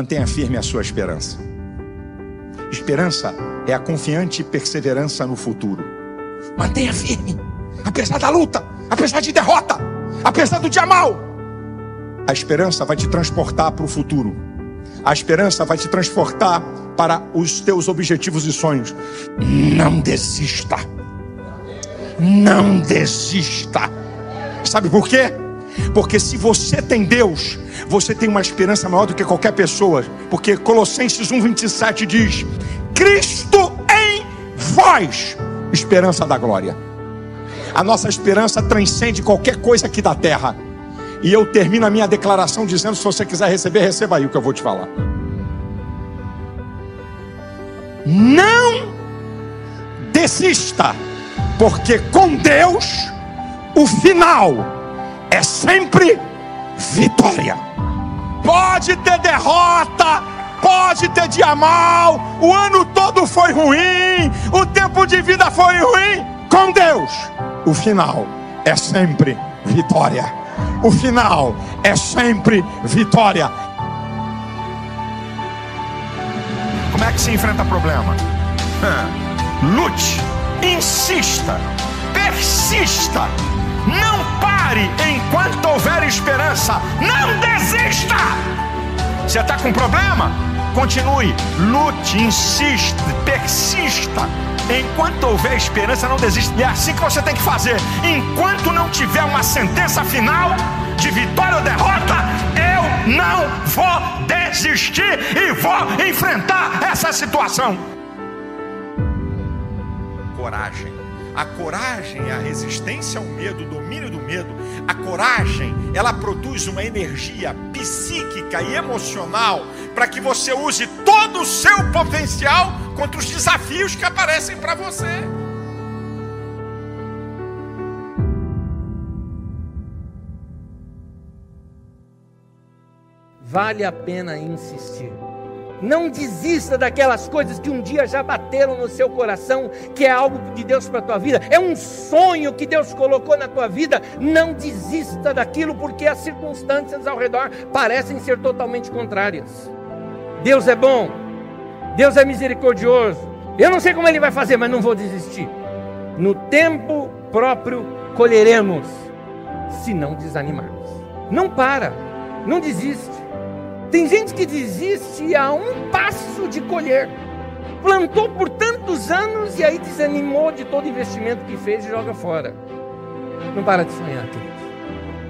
Mantenha firme a sua esperança. Esperança é a confiante perseverança no futuro. Mantenha firme, apesar da luta, apesar de derrota, apesar do dia mal. A esperança vai te transportar para o futuro. A esperança vai te transportar para os teus objetivos e sonhos. Não desista. Não desista. Sabe por quê? Porque se você tem Deus, você tem uma esperança maior do que qualquer pessoa. Porque Colossenses 1,27 diz: Cristo em vós, esperança da glória. A nossa esperança transcende qualquer coisa aqui da terra. E eu termino a minha declaração dizendo: se você quiser receber, receba aí o que eu vou te falar. Não desista, porque com Deus o final é sempre vitória. Pode ter derrota, pode ter dia mal, o ano todo foi ruim, o tempo de vida foi ruim. Com Deus, o final é sempre vitória. O final é sempre vitória. Como é que se enfrenta problema? Lute, insista, persista, não pare enquanto houver esperança, não desista. Você está com problema? Continue, lute, insista, persista. Enquanto houver esperança, não desista. E é assim que você tem que fazer. Enquanto não tiver uma sentença final de vitória ou derrota, eu não vou desistir e vou enfrentar essa situação. Coragem. A coragem é a resistência ao medo, o domínio do medo. A coragem, ela produz uma energia psíquica e emocional para que você use todo o seu potencial contra os desafios que aparecem para você. Vale a pena insistir. Não desista daquelas coisas que um dia já bateram no seu coração, que é algo de Deus para a tua vida, é um sonho que Deus colocou na tua vida. Não desista daquilo, porque as circunstâncias ao redor parecem ser totalmente contrárias. Deus é bom, Deus é misericordioso. Eu não sei como Ele vai fazer, mas não vou desistir. No tempo próprio colheremos, se não desanimarmos. Não para, não desiste. Tem gente que desiste a um passo de colher. Plantou por tantos anos e aí desanimou de todo investimento que fez e joga fora. Não para de sonhar, queridos.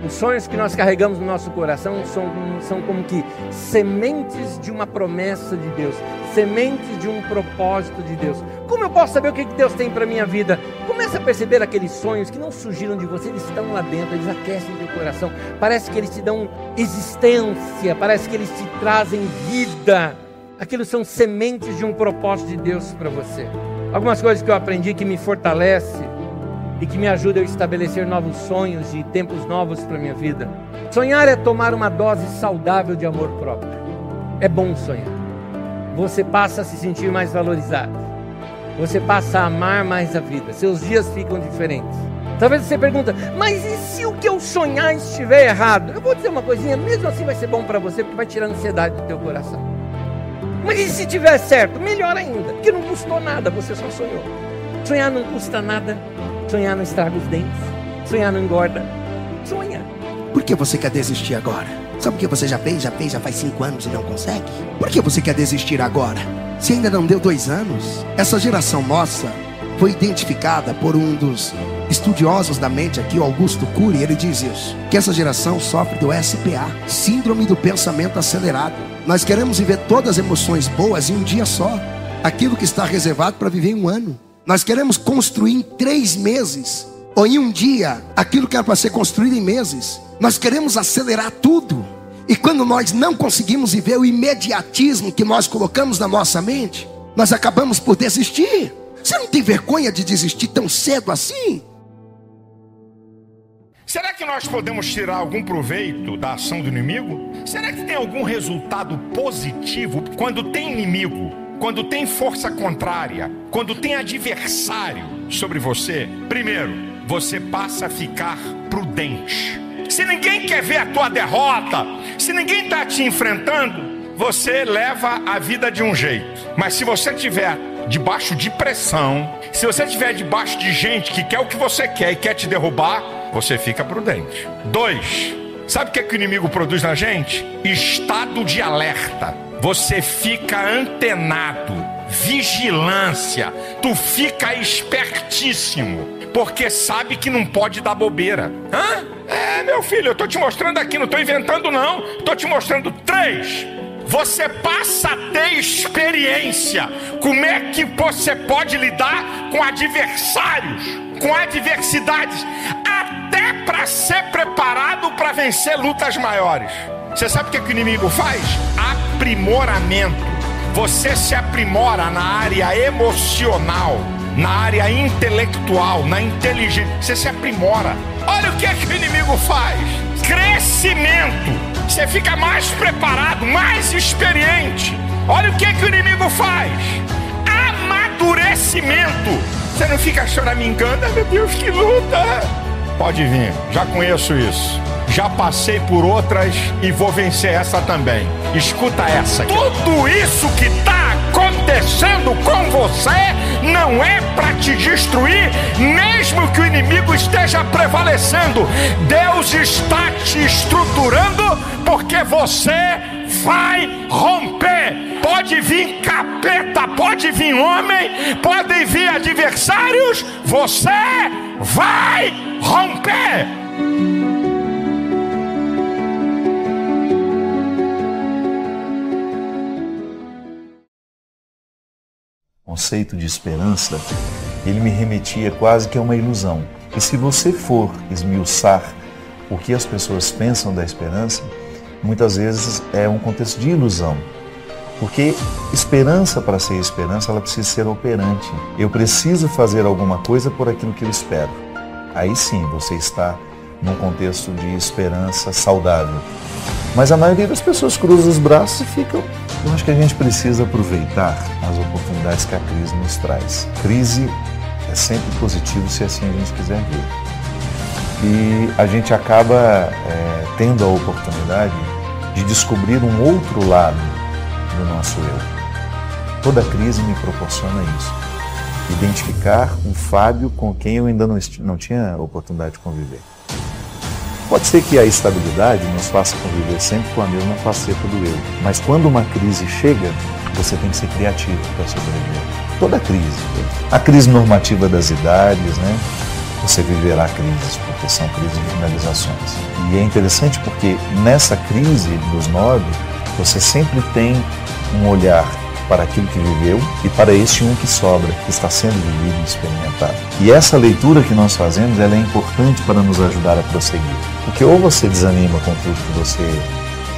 Os sonhos que nós carregamos no nosso coração são, são como que sementes de uma promessa de Deus, sementes de um propósito de Deus. Como eu posso saber o que Deus tem para minha vida? Comece a perceber aqueles sonhos que não surgiram de você, eles estão lá dentro, eles aquecem teu coração. Parece que eles te dão existência, parece que eles te trazem vida. Aquilo são sementes de um propósito de Deus para você. Algumas coisas que eu aprendi que me fortalece e que me ajuda a estabelecer novos sonhos e tempos novos para minha vida. Sonhar é tomar uma dose saudável de amor próprio. É bom sonhar. Você passa a se sentir mais valorizado. Você passa a amar mais a vida. Seus dias ficam diferentes. Talvez você pergunta, mas e se o que eu sonhar estiver errado? Eu vou dizer uma coisinha, mesmo assim vai ser bom para você, porque vai tirar a ansiedade do teu coração. Mas e se tiver certo? Melhor ainda, porque não custou nada, você só sonhou. Sonhar não custa nada, Sonhar não estraga os dentes. Sonhar não engorda. Sonha. Por que você quer desistir agora? Sabe o que você já fez? Já fez, já faz cinco anos e não consegue? Por que você quer desistir agora? Se ainda não deu dois anos, essa geração nossa foi identificada por um dos estudiosos da mente aqui, Augusto Cury, ele diz isso, que essa geração sofre do SPA, síndrome do pensamento acelerado. Nós queremos viver todas as emoções boas em um dia só, aquilo que está reservado para viver em um ano. Nós queremos construir em três meses, ou em um dia, aquilo que era para ser construído em meses. Nós queremos acelerar tudo. E quando nós não conseguimos viver o imediatismo que nós colocamos na nossa mente, nós acabamos por desistir. Você não tem vergonha de desistir tão cedo assim? Será que nós podemos tirar algum proveito da ação do inimigo? Será que tem algum resultado positivo quando tem inimigo? Quando tem força contrária, quando tem adversário sobre você, primeiro, você passa a ficar prudente. Se ninguém quer ver a tua derrota, se ninguém está te enfrentando, você leva a vida de um jeito. Mas se você tiver debaixo de pressão, se você estiver debaixo de gente que quer o que você quer e quer te derrubar, você fica prudente. Dois, sabe o que, é que o inimigo produz na gente? Estado de alerta. Você fica antenado, vigilância, tu fica espertíssimo porque sabe que não pode dar bobeira. Hã? É, meu filho, eu tô te mostrando aqui, não tô inventando não. Tô te mostrando três. Você passa a ter experiência. Como é que você pode lidar com adversários, com adversidades, até para ser preparado para vencer lutas maiores. Você sabe o que, é que o inimigo faz? Aprimoramento. Você se aprimora na área emocional na área intelectual, na inteligência. Você se aprimora. Olha o que é que o inimigo faz: crescimento. Você fica mais preparado, mais experiente. Olha o que é que o inimigo faz: amadurecimento. Você não fica choramingando, meu Deus, que luta. Pode vir, já conheço isso. Já passei por outras e vou vencer essa também. Escuta essa. Aqui. Tudo isso que está acontecendo com você não é para te destruir, mesmo que o inimigo esteja prevalecendo. Deus está te estruturando porque você vai romper. Pode vir capeta, pode vir homem, podem vir adversários, você vai romper. Conceito de esperança, ele me remetia quase que a uma ilusão. E se você for esmiuçar o que as pessoas pensam da esperança, muitas vezes é um contexto de ilusão. Porque esperança, para ser esperança, ela precisa ser operante. Eu preciso fazer alguma coisa por aquilo que eu espero. Aí sim você está num contexto de esperança saudável. Mas a maioria das pessoas cruza os braços e ficam. Eu acho que a gente precisa aproveitar as oportunidades que a crise nos traz. Crise é sempre positivo se assim a gente quiser ver. E a gente acaba é, tendo a oportunidade de descobrir um outro lado do nosso eu. Toda crise me proporciona isso. Identificar um Fábio com quem eu ainda não, não tinha oportunidade de conviver. Pode ser que a estabilidade nos faça conviver sempre com a mesma faceta do eu, mas quando uma crise chega, você tem que ser criativo para sobreviver. Toda crise. A crise normativa das idades, né? Você viverá crises, porque são crises de finalizações. E é interessante porque nessa crise dos nove, você sempre tem um olhar para aquilo que viveu e para este um que sobra, que está sendo vivido e experimentado. E essa leitura que nós fazemos ela é importante para nos ajudar a prosseguir. Porque ou você desanima com tudo que você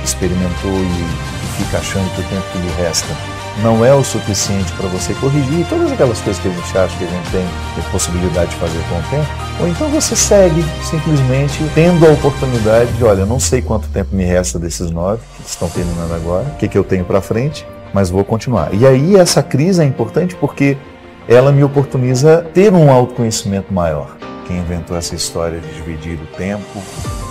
experimentou e fica achando que o tempo que lhe resta não é o suficiente para você corrigir todas aquelas coisas que a gente acha que a gente tem a possibilidade de fazer com o tempo, ou então você segue simplesmente tendo a oportunidade de, olha, não sei quanto tempo me resta desses nove que estão terminando agora, o que, que eu tenho para frente, mas vou continuar. E aí essa crise é importante porque ela me oportuniza ter um autoconhecimento maior. Quem inventou essa história de dividir o tempo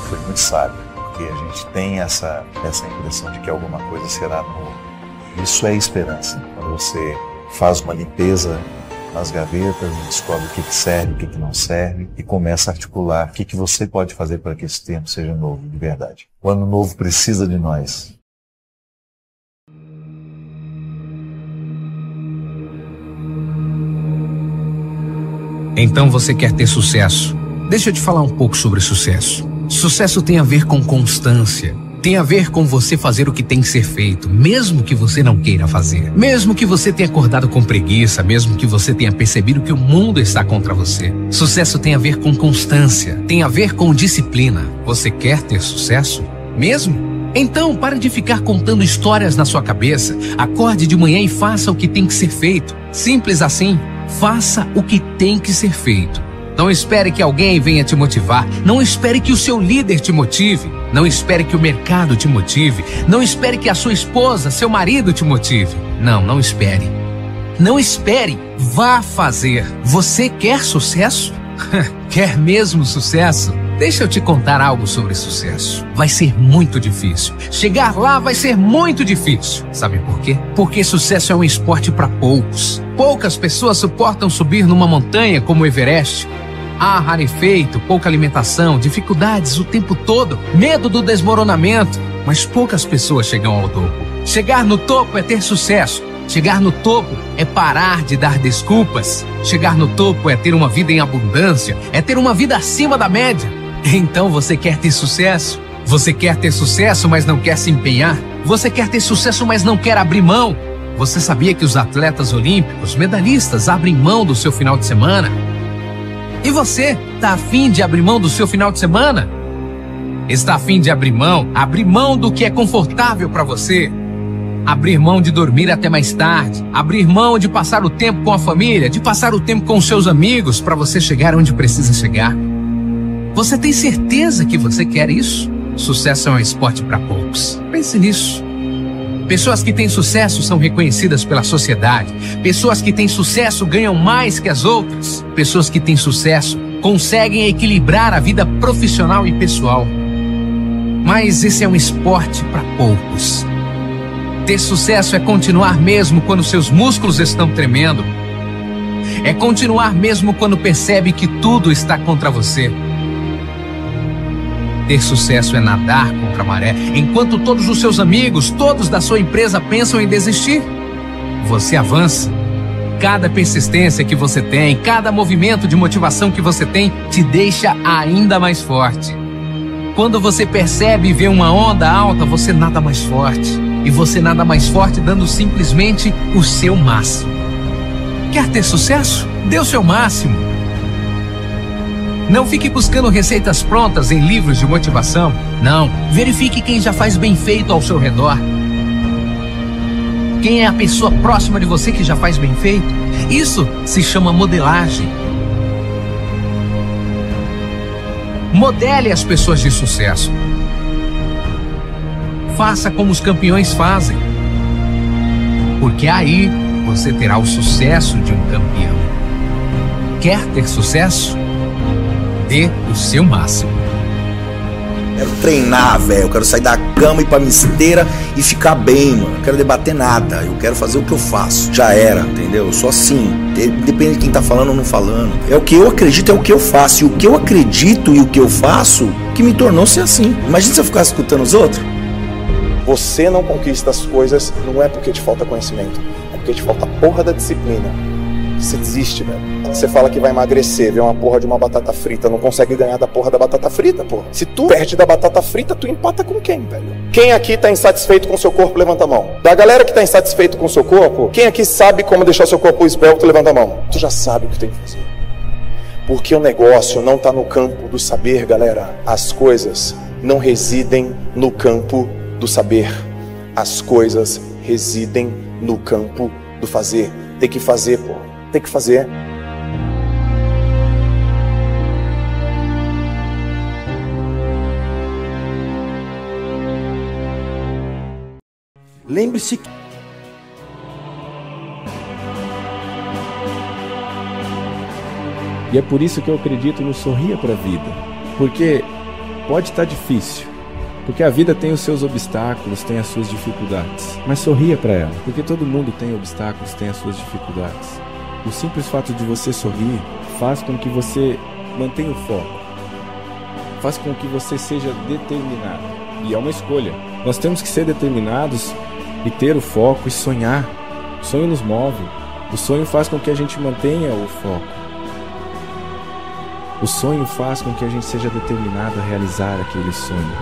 foi muito sábio, porque a gente tem essa, essa impressão de que alguma coisa será nova. Isso é esperança. Quando você faz uma limpeza nas gavetas, descobre o que, serve, o que, não serve e começa a articular o que você pode fazer para que esse tempo seja novo de verdade. O ano novo precisa de nós. Então você quer ter sucesso. Deixa eu te falar um pouco sobre sucesso. Sucesso tem a ver com constância. Tem a ver com você fazer o que tem que ser feito, mesmo que você não queira fazer. Mesmo que você tenha acordado com preguiça, mesmo que você tenha percebido que o mundo está contra você. Sucesso tem a ver com constância, tem a ver com disciplina. Você quer ter sucesso? Mesmo? Então, pare de ficar contando histórias na sua cabeça. Acorde de manhã e faça o que tem que ser feito. Simples assim. Faça o que tem que ser feito. Não espere que alguém venha te motivar. Não espere que o seu líder te motive. Não espere que o mercado te motive. Não espere que a sua esposa, seu marido te motive. Não, não espere. Não espere. Vá fazer. Você quer sucesso? quer mesmo sucesso? Deixa eu te contar algo sobre sucesso. Vai ser muito difícil. Chegar lá vai ser muito difícil. Sabe por quê? Porque sucesso é um esporte para poucos. Poucas pessoas suportam subir numa montanha como o Everest. Há rarefeito, pouca alimentação, dificuldades o tempo todo, medo do desmoronamento, mas poucas pessoas chegam ao topo. Chegar no topo é ter sucesso. Chegar no topo é parar de dar desculpas. Chegar no topo é ter uma vida em abundância, é ter uma vida acima da média. Então você quer ter sucesso? Você quer ter sucesso, mas não quer se empenhar? Você quer ter sucesso, mas não quer abrir mão? Você sabia que os atletas olímpicos, medalhistas, abrem mão do seu final de semana? E você, está afim de abrir mão do seu final de semana? Está afim de abrir mão? Abrir mão do que é confortável para você? Abrir mão de dormir até mais tarde, abrir mão de passar o tempo com a família, de passar o tempo com os seus amigos para você chegar onde precisa chegar. Você tem certeza que você quer isso? Sucesso é um esporte para poucos. Pense nisso. Pessoas que têm sucesso são reconhecidas pela sociedade. Pessoas que têm sucesso ganham mais que as outras. Pessoas que têm sucesso conseguem equilibrar a vida profissional e pessoal. Mas esse é um esporte para poucos. Ter sucesso é continuar mesmo quando seus músculos estão tremendo. É continuar mesmo quando percebe que tudo está contra você. Ter sucesso é nadar contra a maré, enquanto todos os seus amigos, todos da sua empresa pensam em desistir. Você avança. Cada persistência que você tem, cada movimento de motivação que você tem, te deixa ainda mais forte. Quando você percebe e vê uma onda alta, você nada mais forte. E você nada mais forte dando simplesmente o seu máximo. Quer ter sucesso? Dê o seu máximo. Não fique buscando receitas prontas em livros de motivação. Não. Verifique quem já faz bem feito ao seu redor. Quem é a pessoa próxima de você que já faz bem feito? Isso se chama modelagem. Modele as pessoas de sucesso. Faça como os campeões fazem. Porque aí você terá o sucesso de um campeão. Quer ter sucesso? Dê o seu máximo. Quero treinar, velho. Eu quero sair da cama e ir pra misteira e ficar bem, mano. Não quero debater nada. Eu quero fazer o que eu faço. Já era, entendeu? Eu sou assim. Depende de quem tá falando ou não falando. É o que eu acredito, é o que eu faço. E o que eu acredito e o que eu faço que me tornou ser assim. Imagina se eu ficar escutando os outros. Você não conquista as coisas não é porque te falta conhecimento, é porque te falta a porra da disciplina. Você desiste, velho. Você fala que vai emagrecer, vê uma porra de uma batata frita, não consegue ganhar da porra da batata frita, porra. Se tu perde da batata frita, tu empata com quem, velho? Quem aqui tá insatisfeito com seu corpo, levanta a mão. Da galera que tá insatisfeito com seu corpo, quem aqui sabe como deixar seu corpo esbelto, levanta a mão. Tu já sabe o que tem que fazer. Porque o negócio não está no campo do saber, galera. As coisas não residem no campo do saber. As coisas residem no campo do fazer. Tem que fazer, pô tem que fazer. Lembre-se que E é por isso que eu acredito no sorria para a vida. Porque pode estar difícil, porque a vida tem os seus obstáculos, tem as suas dificuldades. Mas sorria para ela, porque todo mundo tem obstáculos, tem as suas dificuldades. O simples fato de você sorrir faz com que você mantenha o foco, faz com que você seja determinado. E é uma escolha. Nós temos que ser determinados e ter o foco e sonhar. O sonho nos move. O sonho faz com que a gente mantenha o foco. O sonho faz com que a gente seja determinado a realizar aquele sonho.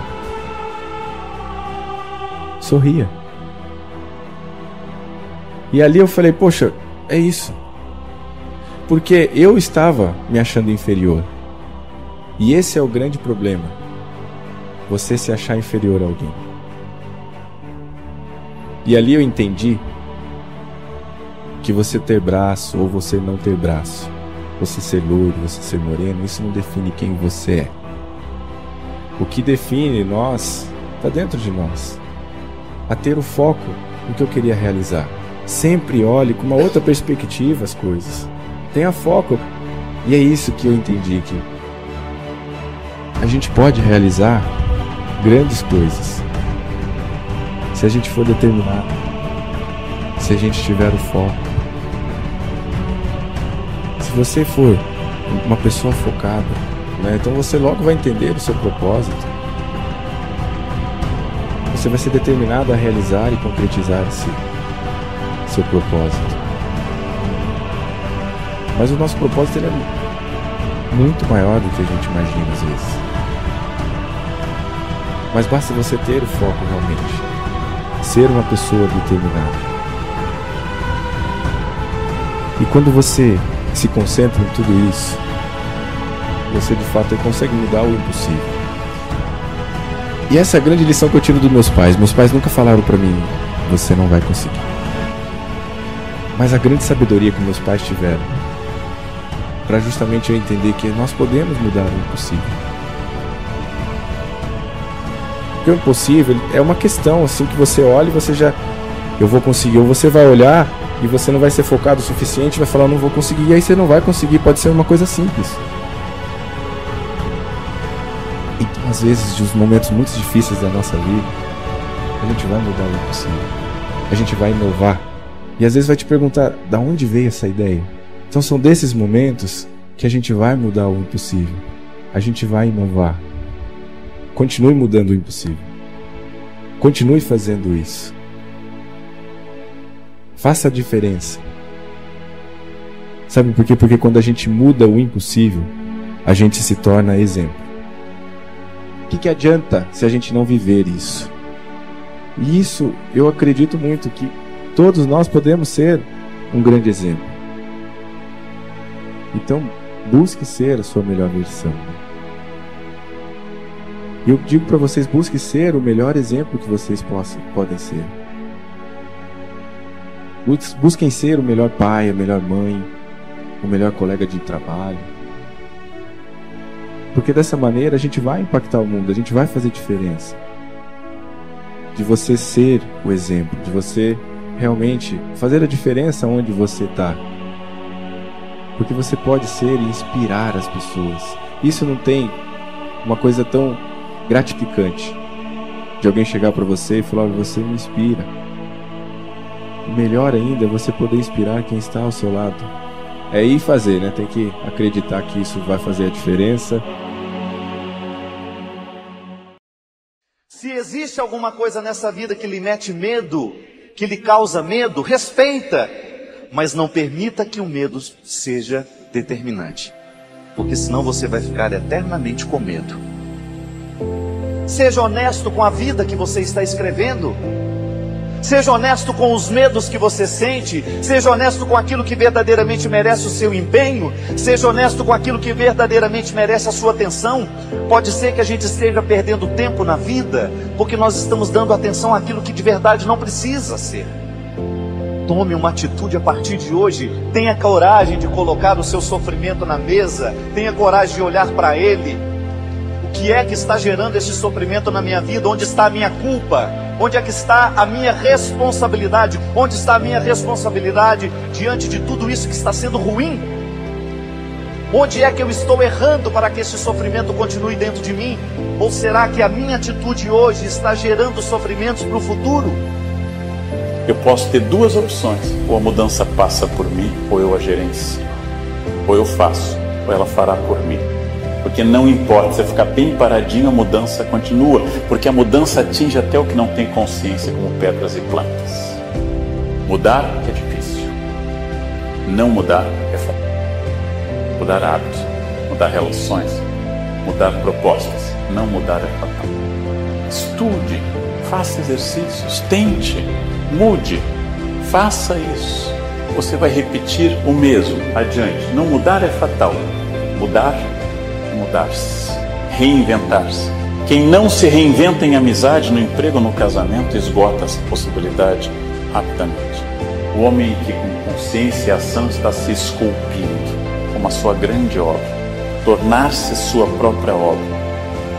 Sorria. E ali eu falei, poxa, é isso. Porque eu estava me achando inferior. E esse é o grande problema. Você se achar inferior a alguém. E ali eu entendi que você ter braço ou você não ter braço, você ser loiro, você ser moreno, isso não define quem você é. O que define nós está dentro de nós. A ter o foco no que eu queria realizar. Sempre olhe com uma outra perspectiva as coisas. Tenha foco. E é isso que eu entendi aqui. a gente pode realizar grandes coisas se a gente for determinado, se a gente tiver o foco. Se você for uma pessoa focada, né, então você logo vai entender o seu propósito. Você vai ser determinado a realizar e concretizar esse seu propósito. Mas o nosso propósito é muito maior do que a gente imagina às vezes. Mas basta você ter o foco realmente ser uma pessoa determinada. E quando você se concentra em tudo isso, você de fato consegue mudar o impossível. E essa é a grande lição que eu tiro dos meus pais. Meus pais nunca falaram para mim, você não vai conseguir. Mas a grande sabedoria que meus pais tiveram para justamente eu entender que nós podemos mudar o impossível. Porque o impossível é uma questão assim que você olha e você já eu vou conseguir, ou você vai olhar e você não vai ser focado o suficiente, vai falar não vou conseguir, e aí você não vai conseguir, pode ser uma coisa simples. Então, às vezes, nos momentos muito difíceis da nossa vida, a gente vai mudar o impossível. A gente vai inovar. E às vezes vai te perguntar, da onde veio essa ideia? Então são desses momentos que a gente vai mudar o impossível. A gente vai inovar. Continue mudando o impossível. Continue fazendo isso. Faça a diferença. Sabe por quê? Porque quando a gente muda o impossível, a gente se torna exemplo. O que, que adianta se a gente não viver isso? E isso eu acredito muito que todos nós podemos ser um grande exemplo. Então, busque ser a sua melhor versão. E eu digo para vocês, busque ser o melhor exemplo que vocês possam, podem ser. Busquem ser o melhor pai, a melhor mãe, o melhor colega de trabalho. Porque dessa maneira a gente vai impactar o mundo, a gente vai fazer diferença. De você ser o exemplo, de você realmente fazer a diferença onde você está. Porque você pode ser e inspirar as pessoas. Isso não tem uma coisa tão gratificante de alguém chegar para você e falar: Você me inspira. Melhor ainda é você poder inspirar quem está ao seu lado. É ir fazer, né? Tem que acreditar que isso vai fazer a diferença. Se existe alguma coisa nessa vida que lhe mete medo, que lhe causa medo, respeita, mas não permita que o medo seja determinante, porque senão você vai ficar eternamente com medo. Seja honesto com a vida que você está escrevendo. Seja honesto com os medos que você sente. Seja honesto com aquilo que verdadeiramente merece o seu empenho. Seja honesto com aquilo que verdadeiramente merece a sua atenção. Pode ser que a gente esteja perdendo tempo na vida porque nós estamos dando atenção àquilo que de verdade não precisa ser. Tome uma atitude a partir de hoje. Tenha coragem de colocar o seu sofrimento na mesa. Tenha coragem de olhar para ele que é que está gerando esse sofrimento na minha vida? Onde está a minha culpa? Onde é que está a minha responsabilidade? Onde está a minha responsabilidade diante de tudo isso que está sendo ruim? Onde é que eu estou errando para que esse sofrimento continue dentro de mim? Ou será que a minha atitude hoje está gerando sofrimentos para o futuro? Eu posso ter duas opções: ou a mudança passa por mim, ou eu a gerencio. Ou eu faço, ou ela fará por mim. Porque não importa, você ficar bem paradinho, a mudança continua, porque a mudança atinge até o que não tem consciência, como pedras e plantas. Mudar é difícil. Não mudar é fácil. Mudar hábitos, mudar relações, mudar propostas. Não mudar é fatal. Estude, faça exercícios, tente, mude, faça isso. Você vai repetir o mesmo adiante. Não mudar é fatal. Mudar mudar-se, reinventar-se. Quem não se reinventa em amizade, no emprego, no casamento, esgota essa possibilidade rapidamente. O homem que com consciência e ação está se esculpindo como a sua grande obra, tornar-se sua própria obra,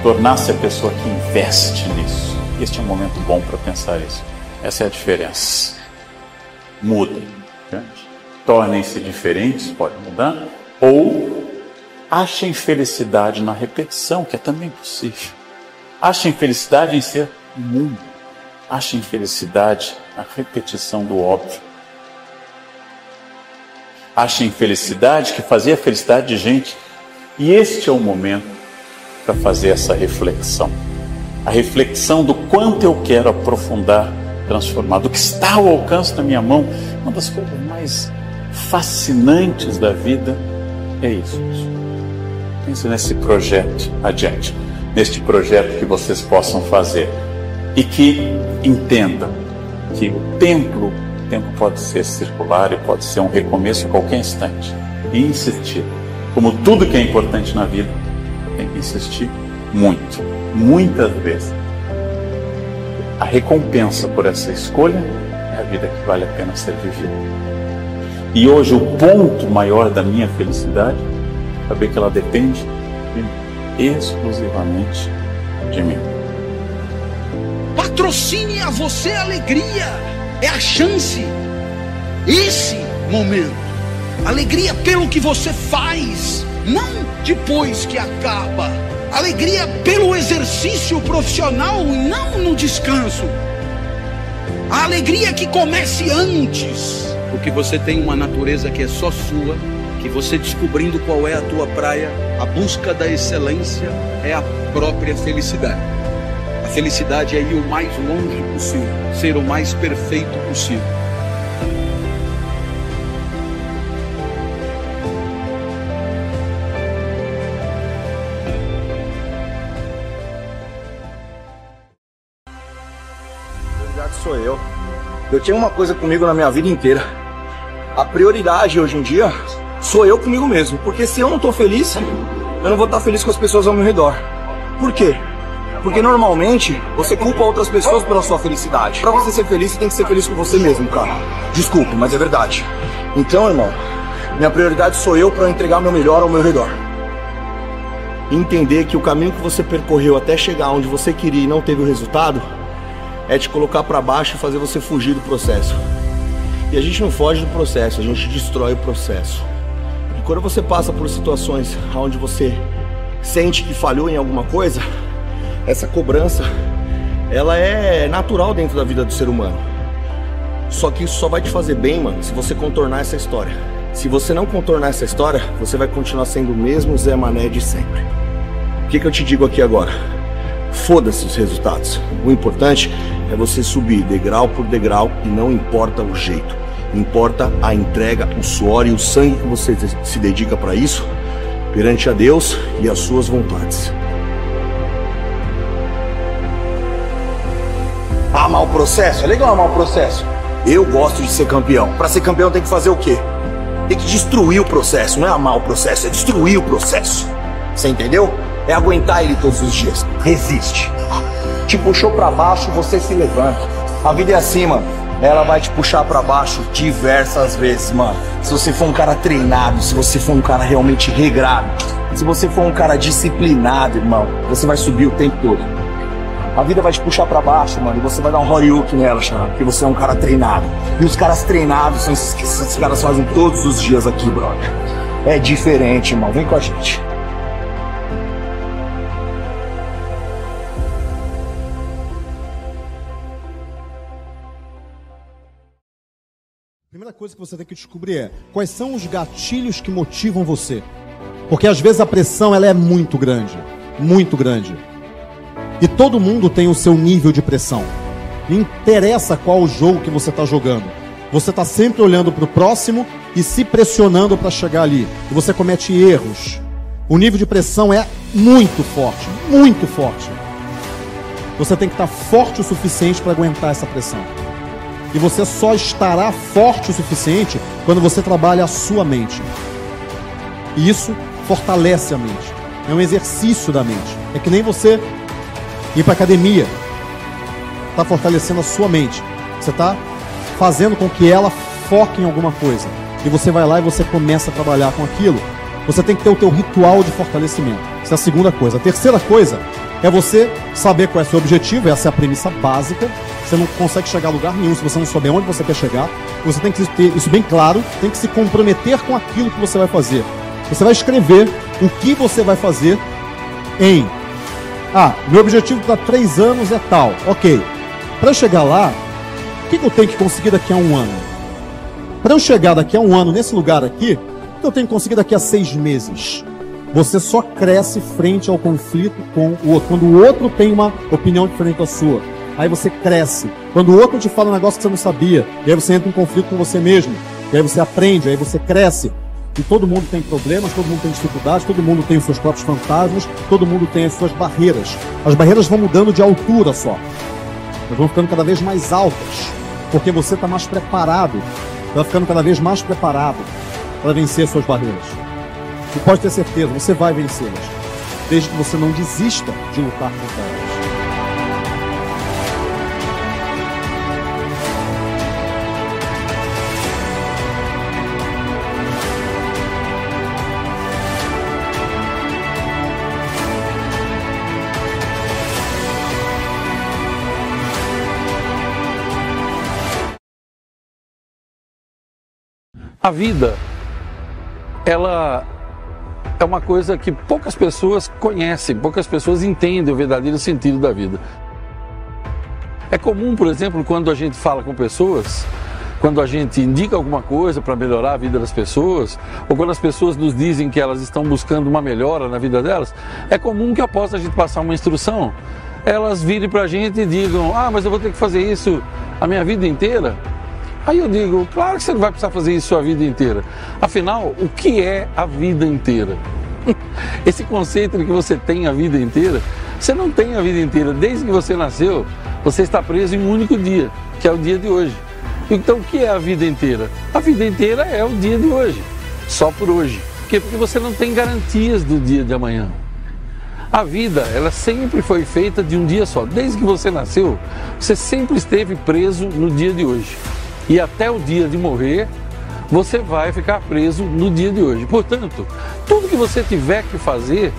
tornar-se a pessoa que investe nisso. Este é um momento bom para pensar isso. Essa é a diferença. Muda. Tornem-se diferentes, pode mudar, ou Achem felicidade na repetição, que é também possível. Achem felicidade em ser mundo. Achem felicidade na repetição do óbvio. Achem felicidade que fazia a felicidade de gente. E este é o momento para fazer essa reflexão. A reflexão do quanto eu quero aprofundar, transformar, do que está ao alcance da minha mão. Uma das coisas mais fascinantes da vida é isso. Pense nesse projeto adiante, neste projeto que vocês possam fazer e que entendam que o templo, o tempo pode ser circular e pode ser um recomeço a qualquer instante. E insistir. Como tudo que é importante na vida, tem que insistir muito, muitas vezes. A recompensa por essa escolha é a vida que vale a pena ser vivida. E hoje o ponto maior da minha felicidade, saber que ela depende exclusivamente de mim. Patrocine a você a alegria, é a chance, esse momento. Alegria pelo que você faz, não depois que acaba. Alegria pelo exercício profissional, não no descanso. A alegria que comece antes, porque você tem uma natureza que é só sua, que você descobrindo qual é a tua praia, a busca da excelência é a própria felicidade. A felicidade é ir o mais longe possível, ser o mais perfeito possível. Eu tenho uma coisa comigo na minha vida inteira. A prioridade hoje em dia sou eu comigo mesmo. Porque se eu não tô feliz, eu não vou estar feliz com as pessoas ao meu redor. Por quê? Porque normalmente você culpa outras pessoas pela sua felicidade. Para você ser feliz, você tem que ser feliz com você mesmo, cara. Desculpe, mas é verdade. Então, irmão, minha prioridade sou eu para entregar meu melhor ao meu redor. Entender que o caminho que você percorreu até chegar onde você queria e não teve o resultado é te colocar para baixo e fazer você fugir do processo. E a gente não foge do processo, a gente destrói o processo. E quando você passa por situações onde você sente que falhou em alguma coisa, essa cobrança, ela é natural dentro da vida do ser humano. Só que isso só vai te fazer bem, mano, se você contornar essa história. Se você não contornar essa história, você vai continuar sendo o mesmo Zé Mané de sempre. O que, que eu te digo aqui agora? Foda-se os resultados. O importante é você subir degrau por degrau e não importa o jeito. Importa a entrega, o suor e o sangue que você se dedica para isso perante a Deus e as suas vontades. Amar o processo? É legal amar o processo. Eu gosto de ser campeão. Para ser campeão tem que fazer o quê? Tem que destruir o processo, não é amar o processo, é destruir o processo. Você entendeu? É aguentar ele todos os dias. Resiste. Te puxou para baixo, você se levanta. A vida é assim, mano. Ela vai te puxar para baixo diversas vezes, mano. Se você for um cara treinado, se você for um cara realmente regrado, se você for um cara disciplinado, irmão, você vai subir o tempo todo. A vida vai te puxar para baixo, mano, e você vai dar um Horyuk nela, Xará, porque você é um cara treinado. E os caras treinados são esses que esses caras fazem todos os dias aqui, brother. É diferente, irmão. Vem com a gente. Coisa que você tem que descobrir é quais são os gatilhos que motivam você. Porque às vezes a pressão ela é muito grande, muito grande. E todo mundo tem o seu nível de pressão. Não interessa qual o jogo que você está jogando. Você está sempre olhando para o próximo e se pressionando para chegar ali. E você comete erros. O nível de pressão é muito forte, muito forte. Você tem que estar forte o suficiente para aguentar essa pressão. E você só estará forte o suficiente quando você trabalha a sua mente. E isso fortalece a mente. É um exercício da mente. É que nem você ir para academia. Está fortalecendo a sua mente. Você está fazendo com que ela foque em alguma coisa. E você vai lá e você começa a trabalhar com aquilo. Você tem que ter o teu ritual de fortalecimento. Essa é a segunda coisa. A terceira coisa é você saber qual é o seu objetivo. Essa é a premissa básica. Você não consegue chegar a lugar nenhum se você não souber onde você quer chegar. Você tem que ter isso bem claro, tem que se comprometer com aquilo que você vai fazer. Você vai escrever O que você vai fazer em. Ah, meu objetivo para três anos é tal. Ok. Para chegar lá, o que, eu tenho que conseguir daqui a um ano? Para eu chegar daqui a um ano nesse lugar aqui, eu tenho que conseguir daqui a seis meses? Você só cresce frente ao conflito com o outro. Quando o outro tem uma opinião diferente da sua, aí você cresce. Quando o outro te fala um negócio que você não sabia, e aí você entra em conflito com você mesmo, e aí você aprende, aí você cresce. E todo mundo tem problemas, todo mundo tem dificuldades, todo mundo tem os seus próprios fantasmas, todo mundo tem as suas barreiras. As barreiras vão mudando de altura só. Elas vão ficando cada vez mais altas, porque você está mais preparado, vai ficando cada vez mais preparado para vencer as suas barreiras. E pode ter certeza, você vai vencê-las, desde que você não desista de lutar contra elas. A vida, ela é uma coisa que poucas pessoas conhecem, poucas pessoas entendem o verdadeiro sentido da vida. É comum, por exemplo, quando a gente fala com pessoas, quando a gente indica alguma coisa para melhorar a vida das pessoas, ou quando as pessoas nos dizem que elas estão buscando uma melhora na vida delas, é comum que após a gente passar uma instrução, elas virem para a gente e digam: Ah, mas eu vou ter que fazer isso a minha vida inteira. Aí eu digo, claro que você não vai precisar fazer isso a vida inteira. Afinal, o que é a vida inteira? Esse conceito de que você tem a vida inteira, você não tem a vida inteira. Desde que você nasceu, você está preso em um único dia, que é o dia de hoje. Então, o que é a vida inteira? A vida inteira é o dia de hoje, só por hoje. Por quê? Porque você não tem garantias do dia de amanhã. A vida, ela sempre foi feita de um dia só. Desde que você nasceu, você sempre esteve preso no dia de hoje e até o dia de morrer, você vai ficar preso no dia de hoje. Portanto, tudo que você tiver que fazer,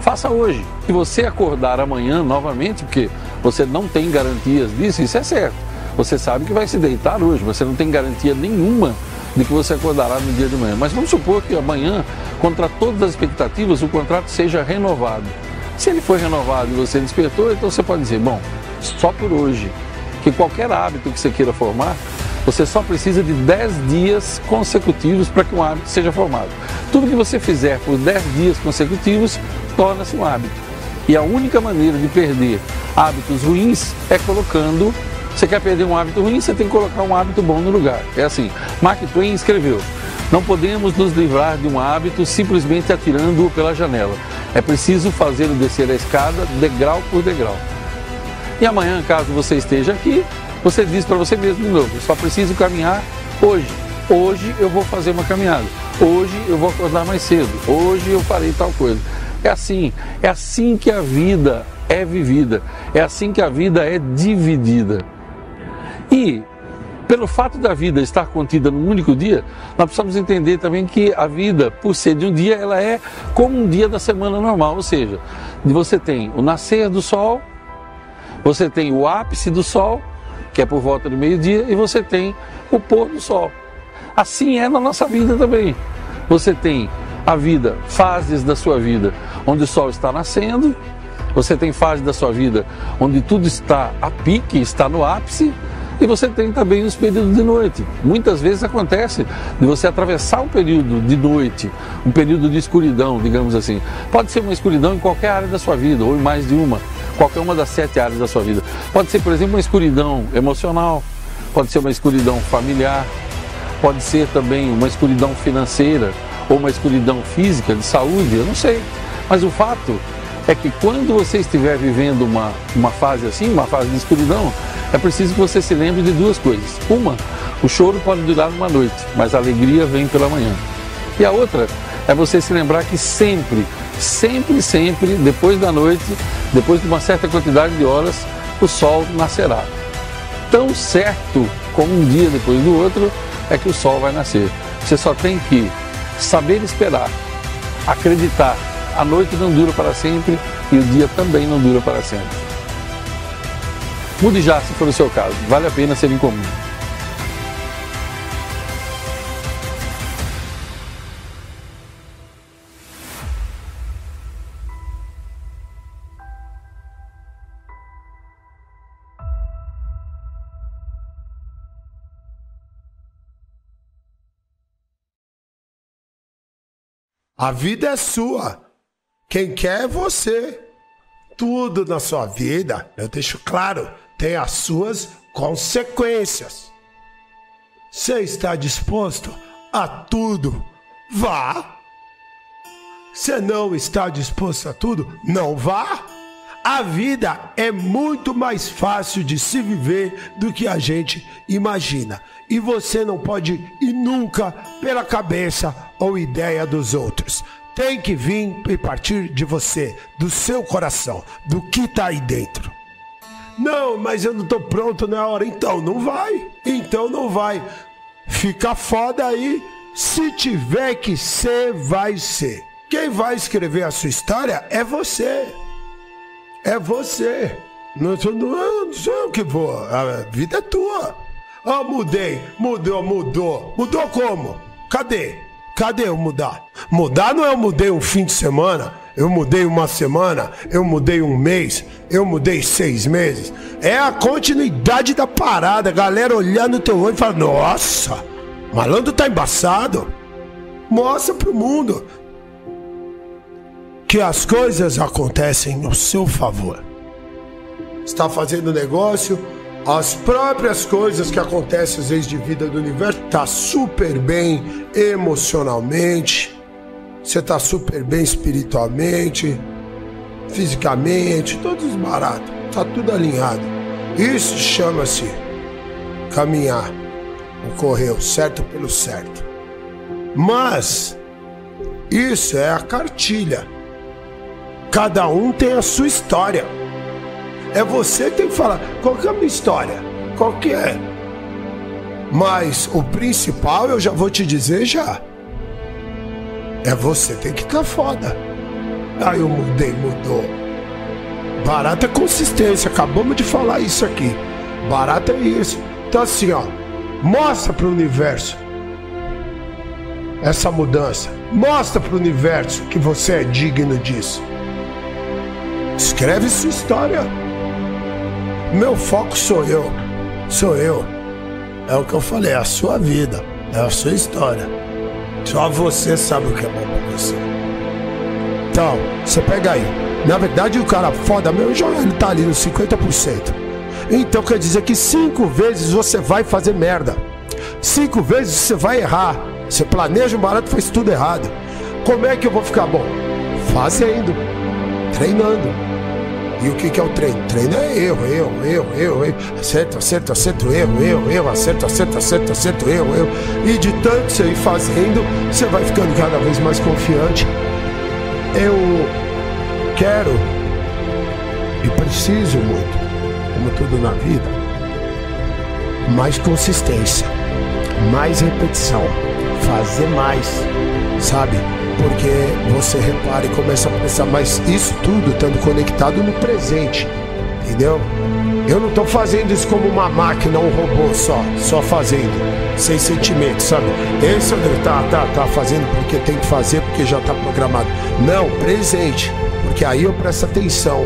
faça hoje. Se você acordar amanhã novamente, porque você não tem garantias disso, isso é certo. Você sabe que vai se deitar hoje, você não tem garantia nenhuma de que você acordará no dia de manhã. Mas vamos supor que amanhã, contra todas as expectativas, o contrato seja renovado. Se ele foi renovado e você despertou, então você pode dizer, bom, só por hoje, que qualquer hábito que você queira formar, você só precisa de 10 dias consecutivos para que um hábito seja formado. Tudo que você fizer por 10 dias consecutivos torna-se um hábito. E a única maneira de perder hábitos ruins é colocando. Você quer perder um hábito ruim, você tem que colocar um hábito bom no lugar. É assim. Mark Twain escreveu: Não podemos nos livrar de um hábito simplesmente atirando-o pela janela. É preciso fazê-lo descer a escada degrau por degrau. E amanhã, caso você esteja aqui, você diz para você mesmo de novo, só preciso caminhar hoje. Hoje eu vou fazer uma caminhada. Hoje eu vou acordar mais cedo. Hoje eu farei tal coisa. É assim, é assim que a vida é vivida. É assim que a vida é dividida. E pelo fato da vida estar contida num único dia, nós precisamos entender também que a vida, por ser de um dia, ela é como um dia da semana normal, ou seja, você tem o nascer do sol, você tem o ápice do sol que é por volta do meio-dia, e você tem o pôr do sol. Assim é na nossa vida também. Você tem a vida, fases da sua vida, onde o sol está nascendo, você tem fases da sua vida onde tudo está a pique, está no ápice, e você tem também os períodos de noite. Muitas vezes acontece de você atravessar um período de noite, um período de escuridão, digamos assim. Pode ser uma escuridão em qualquer área da sua vida, ou em mais de uma qualquer uma das sete áreas da sua vida. Pode ser, por exemplo, uma escuridão emocional, pode ser uma escuridão familiar, pode ser também uma escuridão financeira ou uma escuridão física, de saúde, eu não sei. Mas o fato é que quando você estiver vivendo uma, uma fase assim, uma fase de escuridão, é preciso que você se lembre de duas coisas. Uma, o choro pode durar uma noite, mas a alegria vem pela manhã. E a outra é você se lembrar que sempre sempre, sempre, depois da noite, depois de uma certa quantidade de horas, o sol nascerá. Tão certo como um dia depois do outro é que o sol vai nascer. Você só tem que saber esperar, acreditar a noite não dura para sempre e o dia também não dura para sempre. Mude já se for o seu caso, vale a pena ser incomum. A vida é sua. Quem quer é você. Tudo na sua vida, eu deixo claro, tem as suas consequências. Você está disposto a tudo? Vá. Você não está disposto a tudo? Não vá. A vida é muito mais fácil de se viver do que a gente imagina. E você não pode ir nunca pela cabeça ou ideia dos outros tem que vir e partir de você, do seu coração, do que está aí dentro. Não, mas eu não estou pronto na hora. Então não vai. Então não vai. Fica foda aí. Se tiver que ser, vai ser. Quem vai escrever a sua história é você. É você. Não, não, não sou eu que vou. A vida é tua. Ah, oh, mudei. Mudou, mudou. Mudou como? Cadê? Cadê eu mudar? Mudar não é eu mudei um fim de semana, eu mudei uma semana, eu mudei um mês, eu mudei seis meses. É a continuidade da parada, galera olhando no teu olho e falando: Nossa, malandro tá embaçado. Mostra pro mundo que as coisas acontecem no seu favor. Está fazendo negócio, as próprias coisas que acontecem às vezes de vida do universo, tá super bem emocionalmente, você tá super bem espiritualmente, fisicamente, todos baratos, tá tudo alinhado. Isso chama-se caminhar, correr o certo pelo certo. Mas isso é a cartilha. Cada um tem a sua história. É você que tem que falar qual que é a minha história, qual que é. Mas o principal eu já vou te dizer já. É você tem que estar tá foda. Aí eu mudei, mudou. Barato é consistência, acabamos de falar isso aqui. Barato é isso. Então assim, ó, mostra para o universo essa mudança. Mostra para o universo que você é digno disso. Escreve sua história. Meu foco sou eu. Sou eu. É o que eu falei, é a sua vida, é a sua história. Só você sabe o que é bom pra você. Então, você pega aí. Na verdade, o cara foda meu, ele tá ali nos 50%. Então quer dizer que cinco vezes você vai fazer merda. Cinco vezes você vai errar. Você planeja um barato faz tudo errado. Como é que eu vou ficar bom? Fazendo, treinando. E o que, é o treino? Treino é erro, erro, erro, erro, erro. Acerto, acerto, acerto, erro, erro, erro, acerto, acerto, acerto, acerto, erro, erro. E de tanto você ir fazendo, você vai ficando cada vez mais confiante. Eu quero e preciso muito, como tudo na vida, mais consistência, mais repetição, fazer mais, sabe? Porque você repara e começa a pensar, mas isso tudo estando conectado no presente, entendeu? Eu não estou fazendo isso como uma máquina, um robô só, só fazendo, sem sentimento, sabe? Esse André tá, tá, tá fazendo porque tem que fazer, porque já está programado. Não, presente, porque aí eu presto atenção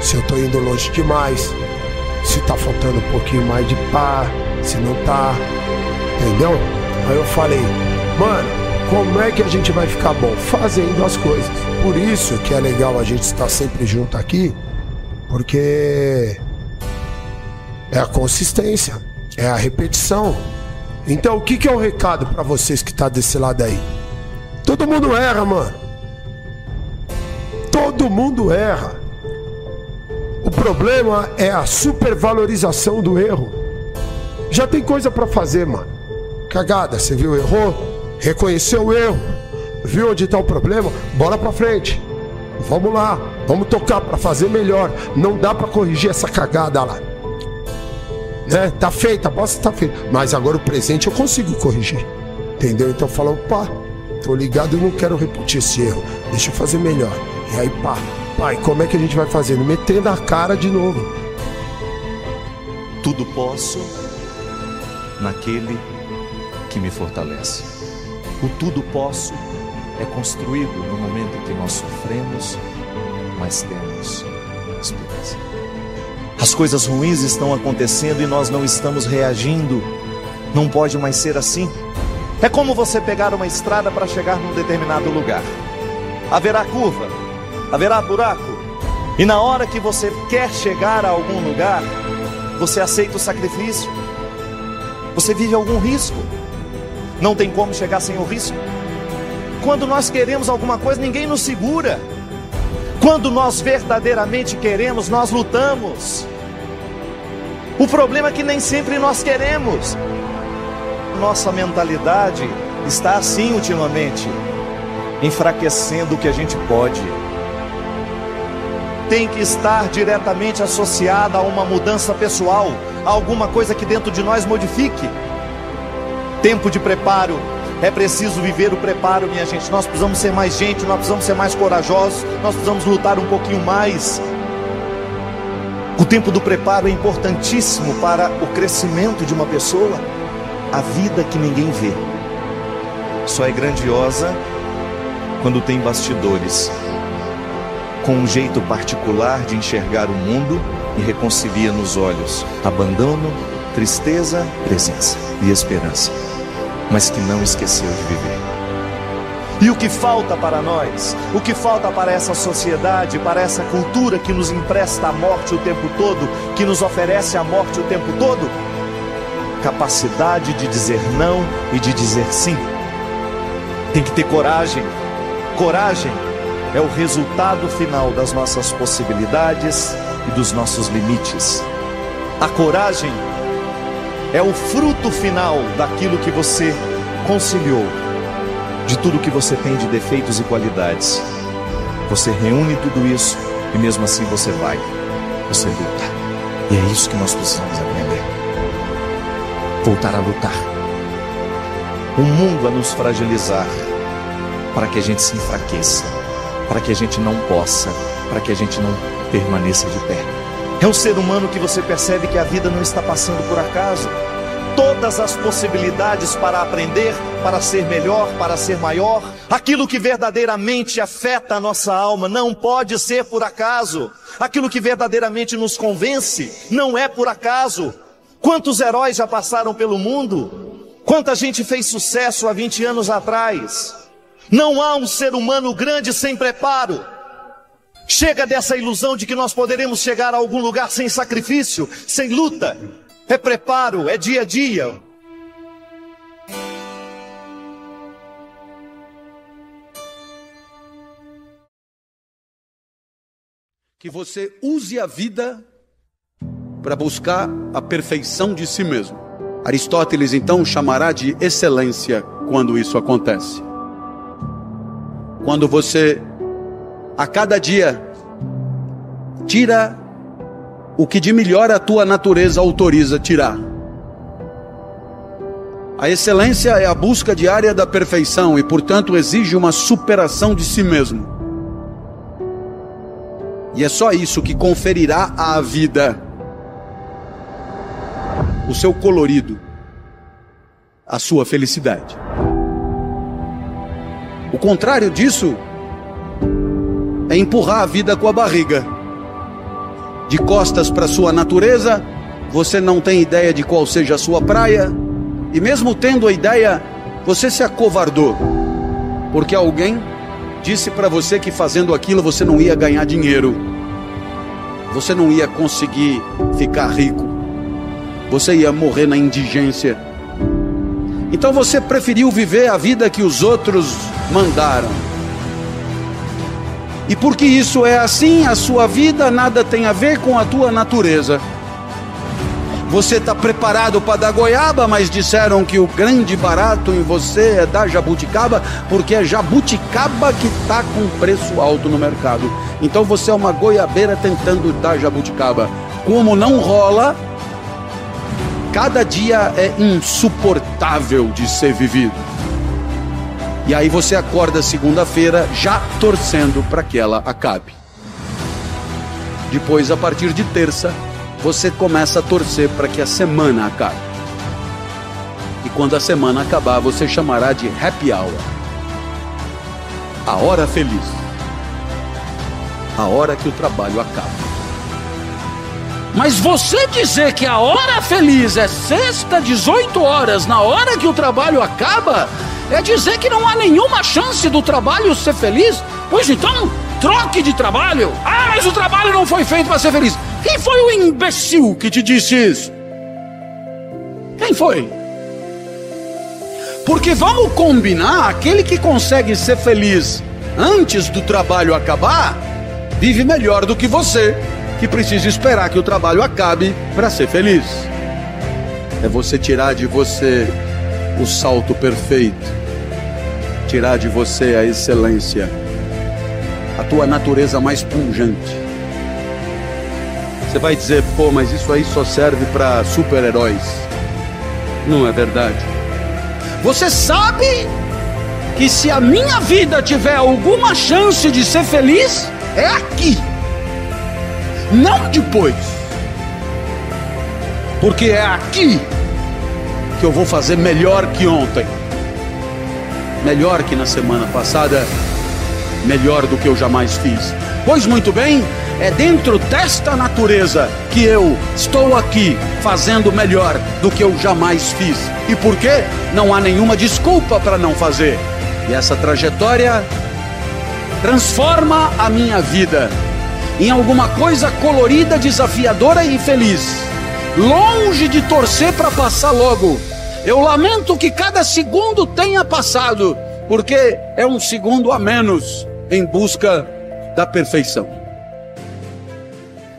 se eu estou indo longe demais, se está faltando um pouquinho mais de par, se não tá, entendeu? Aí eu falei, mano, como é que a gente vai ficar bom? Fazendo as coisas. Por isso que é legal a gente estar sempre junto aqui, porque é a consistência, é a repetição. Então, o que, que é o recado para vocês que tá desse lado aí? Todo mundo erra, mano. Todo mundo erra. O problema é a supervalorização do erro. Já tem coisa para fazer, mano. Cagada, você viu, errou? Reconheceu o erro, viu onde está o problema, bora para frente. Vamos lá, vamos tocar para fazer melhor. Não dá para corrigir essa cagada lá. Né? Tá feita, a bosta tá feita. Mas agora o presente eu consigo corrigir. Entendeu? Então fala, pá, tô ligado, eu não quero repetir esse erro. Deixa eu fazer melhor. E aí, pá, pai, como é que a gente vai fazendo? Metendo a cara de novo. Tudo posso naquele que me fortalece. O tudo posso é construído no momento que nós sofremos, mas temos esperança. As coisas ruins estão acontecendo e nós não estamos reagindo. Não pode mais ser assim. É como você pegar uma estrada para chegar num determinado lugar. Haverá curva, haverá buraco, e na hora que você quer chegar a algum lugar, você aceita o sacrifício, você vive algum risco, não tem como chegar sem o risco. Quando nós queremos alguma coisa, ninguém nos segura. Quando nós verdadeiramente queremos, nós lutamos. O problema é que nem sempre nós queremos. Nossa mentalidade está assim ultimamente, enfraquecendo o que a gente pode. Tem que estar diretamente associada a uma mudança pessoal, a alguma coisa que dentro de nós modifique. Tempo de preparo, é preciso viver o preparo, minha gente. Nós precisamos ser mais gente, nós precisamos ser mais corajosos, nós precisamos lutar um pouquinho mais. O tempo do preparo é importantíssimo para o crescimento de uma pessoa. A vida que ninguém vê só é grandiosa quando tem bastidores, com um jeito particular de enxergar o mundo e reconcilia nos olhos abandono, tristeza, presença e esperança mas que não esqueceu de viver. E o que falta para nós? O que falta para essa sociedade, para essa cultura que nos empresta a morte o tempo todo, que nos oferece a morte o tempo todo? Capacidade de dizer não e de dizer sim. Tem que ter coragem. Coragem é o resultado final das nossas possibilidades e dos nossos limites. A coragem é o fruto final daquilo que você conciliou, de tudo que você tem de defeitos e qualidades. Você reúne tudo isso e mesmo assim você vai, você luta. E é isso que nós precisamos aprender. Voltar a lutar. O mundo a nos fragilizar para que a gente se enfraqueça, para que a gente não possa, para que a gente não permaneça de pé. É o ser humano que você percebe que a vida não está passando por acaso. Todas as possibilidades para aprender, para ser melhor, para ser maior. Aquilo que verdadeiramente afeta a nossa alma não pode ser por acaso. Aquilo que verdadeiramente nos convence não é por acaso. Quantos heróis já passaram pelo mundo? Quanta gente fez sucesso há 20 anos atrás? Não há um ser humano grande sem preparo. Chega dessa ilusão de que nós poderemos chegar a algum lugar sem sacrifício, sem luta. É preparo, é dia a dia. Que você use a vida para buscar a perfeição de si mesmo. Aristóteles então chamará de excelência quando isso acontece. Quando você a cada dia tira o que de melhor a tua natureza autoriza tirar. A excelência é a busca diária da perfeição e, portanto, exige uma superação de si mesmo. E é só isso que conferirá à vida o seu colorido, a sua felicidade. O contrário disso é empurrar a vida com a barriga. De costas para sua natureza, você não tem ideia de qual seja a sua praia, e mesmo tendo a ideia, você se acovardou, porque alguém disse para você que fazendo aquilo você não ia ganhar dinheiro, você não ia conseguir ficar rico, você ia morrer na indigência. Então você preferiu viver a vida que os outros mandaram. E porque isso é assim, a sua vida nada tem a ver com a tua natureza. Você está preparado para dar goiaba, mas disseram que o grande barato em você é dar jabuticaba, porque é jabuticaba que está com preço alto no mercado. Então você é uma goiabeira tentando dar jabuticaba. Como não rola, cada dia é insuportável de ser vivido. E aí você acorda segunda-feira já torcendo para que ela acabe. Depois, a partir de terça, você começa a torcer para que a semana acabe. E quando a semana acabar, você chamará de happy hour. A hora feliz. A hora que o trabalho acaba. Mas você dizer que a hora feliz é sexta, 18 horas, na hora que o trabalho acaba, é dizer que não há nenhuma chance do trabalho ser feliz? Pois então, troque de trabalho. Ah, mas o trabalho não foi feito para ser feliz. Quem foi o imbecil que te disse isso? Quem foi? Porque vamos combinar, aquele que consegue ser feliz antes do trabalho acabar, vive melhor do que você, que precisa esperar que o trabalho acabe para ser feliz. É você tirar de você o salto perfeito, tirar de você a excelência, a tua natureza mais pungente. Você vai dizer, pô, mas isso aí só serve para super-heróis. Não é verdade. Você sabe que se a minha vida tiver alguma chance de ser feliz, é aqui, não depois. Porque é aqui que eu vou fazer melhor que ontem, melhor que na semana passada, melhor do que eu jamais fiz. Pois muito bem, é dentro desta natureza que eu estou aqui fazendo melhor do que eu jamais fiz. E por quê? Não há nenhuma desculpa para não fazer. E essa trajetória transforma a minha vida em alguma coisa colorida, desafiadora e feliz. Longe de torcer para passar logo. Eu lamento que cada segundo tenha passado, porque é um segundo a menos em busca da perfeição.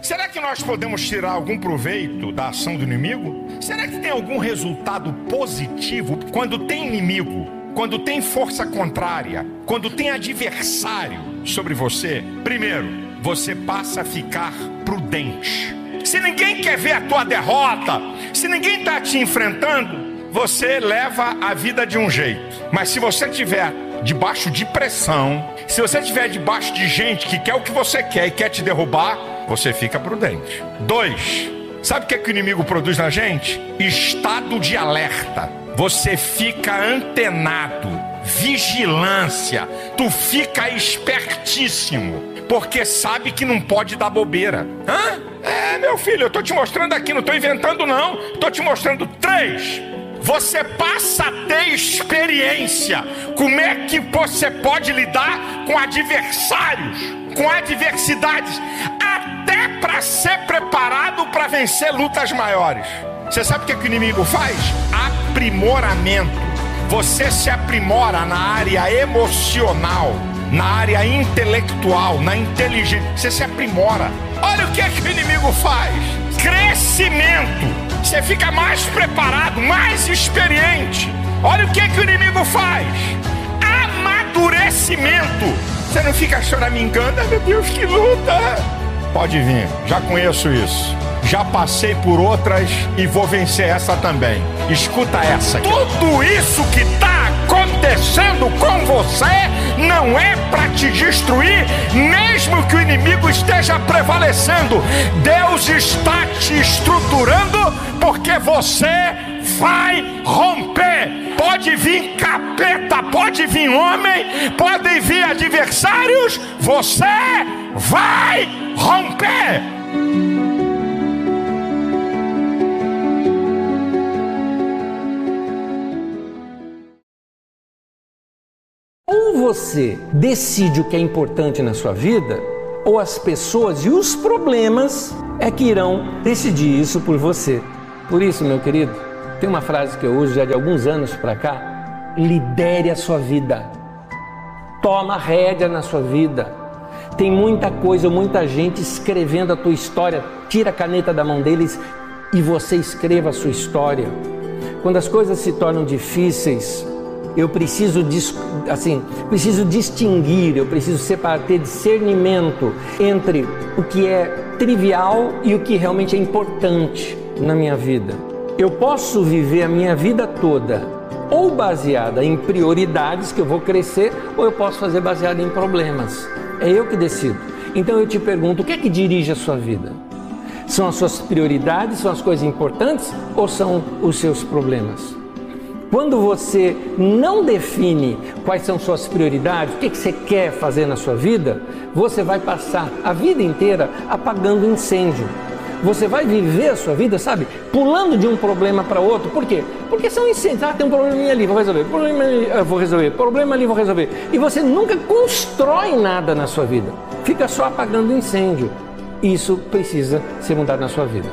Será que nós podemos tirar algum proveito da ação do inimigo? Será que tem algum resultado positivo quando tem inimigo, quando tem força contrária, quando tem adversário sobre você? Primeiro, você passa a ficar prudente. Se ninguém quer ver a tua derrota, se ninguém está te enfrentando, você leva a vida de um jeito. Mas se você tiver debaixo de pressão, se você estiver debaixo de gente que quer o que você quer e quer te derrubar, você fica prudente. Dois, sabe o que, é que o inimigo produz na gente? Estado de alerta. Você fica antenado, vigilância, tu fica espertíssimo, porque sabe que não pode dar bobeira. Hã? É, meu filho, eu tô te mostrando aqui, não tô inventando não. Tô te mostrando três você passa a ter experiência. Como é que você pode lidar com adversários, com adversidades, até para ser preparado para vencer lutas maiores. Você sabe o que, é que o inimigo faz? Aprimoramento. Você se aprimora na área emocional, na área intelectual, na inteligência. Você se aprimora. Olha o que, é que o inimigo faz: crescimento você fica mais preparado, mais experiente. Olha o que, que o inimigo faz: amadurecimento. Você não fica choramingando, meu Deus, que luta. Pode vir, já conheço isso. Já passei por outras e vou vencer essa também. Escuta essa. Aqui. Tudo isso que está acontecendo com você não é para te destruir, mesmo que o inimigo esteja prevalecendo. Deus está te estruturando porque você vai romper. Pode vir capeta, pode vir homem, podem vir adversários, você vai romper. Você decide o que é importante na sua vida, ou as pessoas e os problemas é que irão decidir isso por você. Por isso, meu querido, tem uma frase que eu uso já de alguns anos para cá: lidere a sua vida. Toma rédea na sua vida. Tem muita coisa, muita gente escrevendo a tua história. Tira a caneta da mão deles e você escreva a sua história. Quando as coisas se tornam difíceis, eu preciso assim, preciso distinguir, eu preciso separar, ter discernimento entre o que é trivial e o que realmente é importante na minha vida. Eu posso viver a minha vida toda ou baseada em prioridades que eu vou crescer, ou eu posso fazer baseado em problemas. É eu que decido. Então eu te pergunto, o que é que dirige a sua vida? São as suas prioridades, são as coisas importantes ou são os seus problemas? Quando você não define quais são suas prioridades, o que, você quer fazer na sua vida, você vai passar a vida inteira apagando incêndio. Você vai viver a sua vida, sabe? Pulando de um problema para outro. Por quê? Porque são incêndios. Ah, tem um probleminha ali, vou resolver. Problema ali, ah, vou resolver. Problema ali, vou resolver. E você nunca constrói nada na sua vida. Fica só apagando incêndio. Isso precisa ser mudado na sua vida.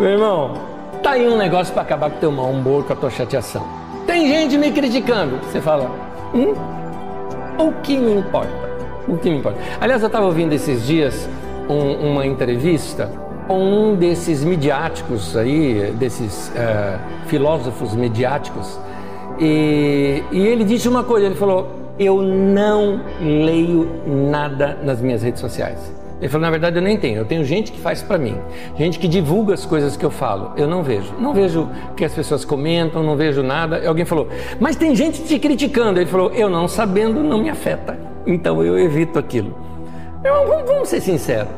Meu irmão, tá aí um negócio para acabar com o teu mau humor, com a tua chateação. Tem gente me criticando. Você fala, hum? O que me importa? O que me importa? Aliás, eu estava ouvindo esses dias um, uma entrevista com um desses midiáticos aí, desses uh, filósofos midiáticos, e, e ele disse uma coisa, ele falou, eu não leio nada nas minhas redes sociais. Ele falou, na verdade eu nem tenho, eu tenho gente que faz para mim, gente que divulga as coisas que eu falo, eu não vejo. Não vejo o que as pessoas comentam, não vejo nada. E alguém falou, mas tem gente te criticando. Ele falou, eu não sabendo não me afeta, então eu evito aquilo. Vamos, vamos ser sinceros.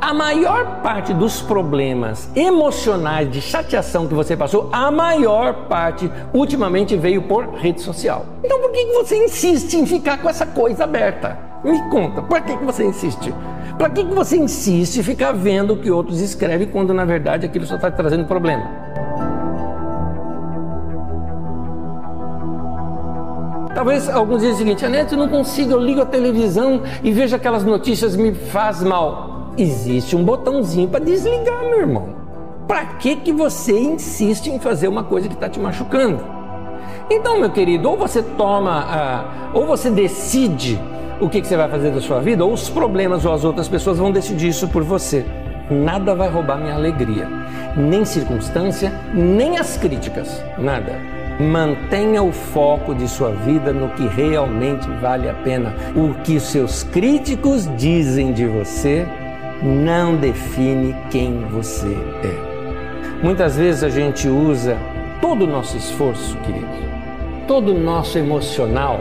A maior parte dos problemas emocionais de chateação que você passou, a maior parte ultimamente veio por rede social. Então por que você insiste em ficar com essa coisa aberta? Me conta, por que você insiste? Para que você insiste em ficar vendo o que outros escrevem quando na verdade aquilo só está trazendo problema? Talvez alguns dizem o seguinte, Aneto, eu não consigo, eu ligo a televisão e vejo aquelas notícias, me faz mal. Existe um botãozinho para desligar, meu irmão. Para que, que você insiste em fazer uma coisa que está te machucando? Então, meu querido, ou você toma, ou você decide o que, que você vai fazer da sua vida, ou os problemas ou as outras pessoas vão decidir isso por você. Nada vai roubar minha alegria, nem circunstância, nem as críticas, nada. Mantenha o foco de sua vida no que realmente vale a pena. O que seus críticos dizem de você não define quem você é. Muitas vezes a gente usa todo o nosso esforço, querido, todo o nosso emocional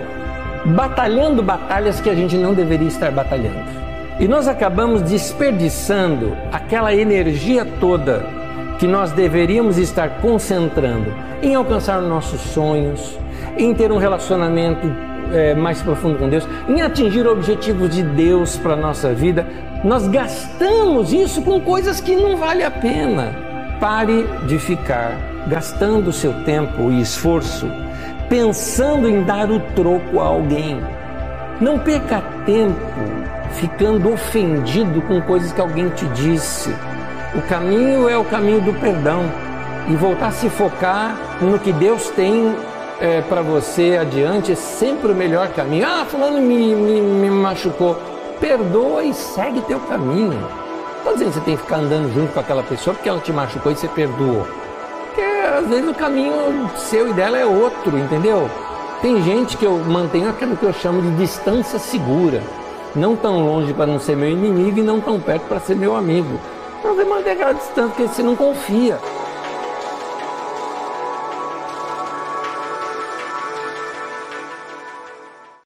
batalhando batalhas que a gente não deveria estar batalhando. E nós acabamos desperdiçando aquela energia toda que nós deveríamos estar concentrando em alcançar nossos sonhos, em ter um relacionamento é, mais profundo com Deus, em atingir objetivos de Deus para a nossa vida. Nós gastamos isso com coisas que não vale a pena. Pare de ficar gastando seu tempo e esforço pensando em dar o troco a alguém. Não perca tempo ficando ofendido com coisas que alguém te disse. O caminho é o caminho do perdão e voltar a se focar no que Deus tem é, para você adiante é sempre o melhor caminho. Ah, fulano me, me, me machucou. Perdoa e segue teu caminho. Estou dizendo que você tem que ficar andando junto com aquela pessoa porque ela te machucou e você perdoou às vezes o caminho seu e dela é outro, entendeu? Tem gente que eu mantenho aquilo que eu chamo de distância segura. Não tão longe para não ser meu inimigo e não tão perto para ser meu amigo. Mas você mantém aquela distância porque você não confia.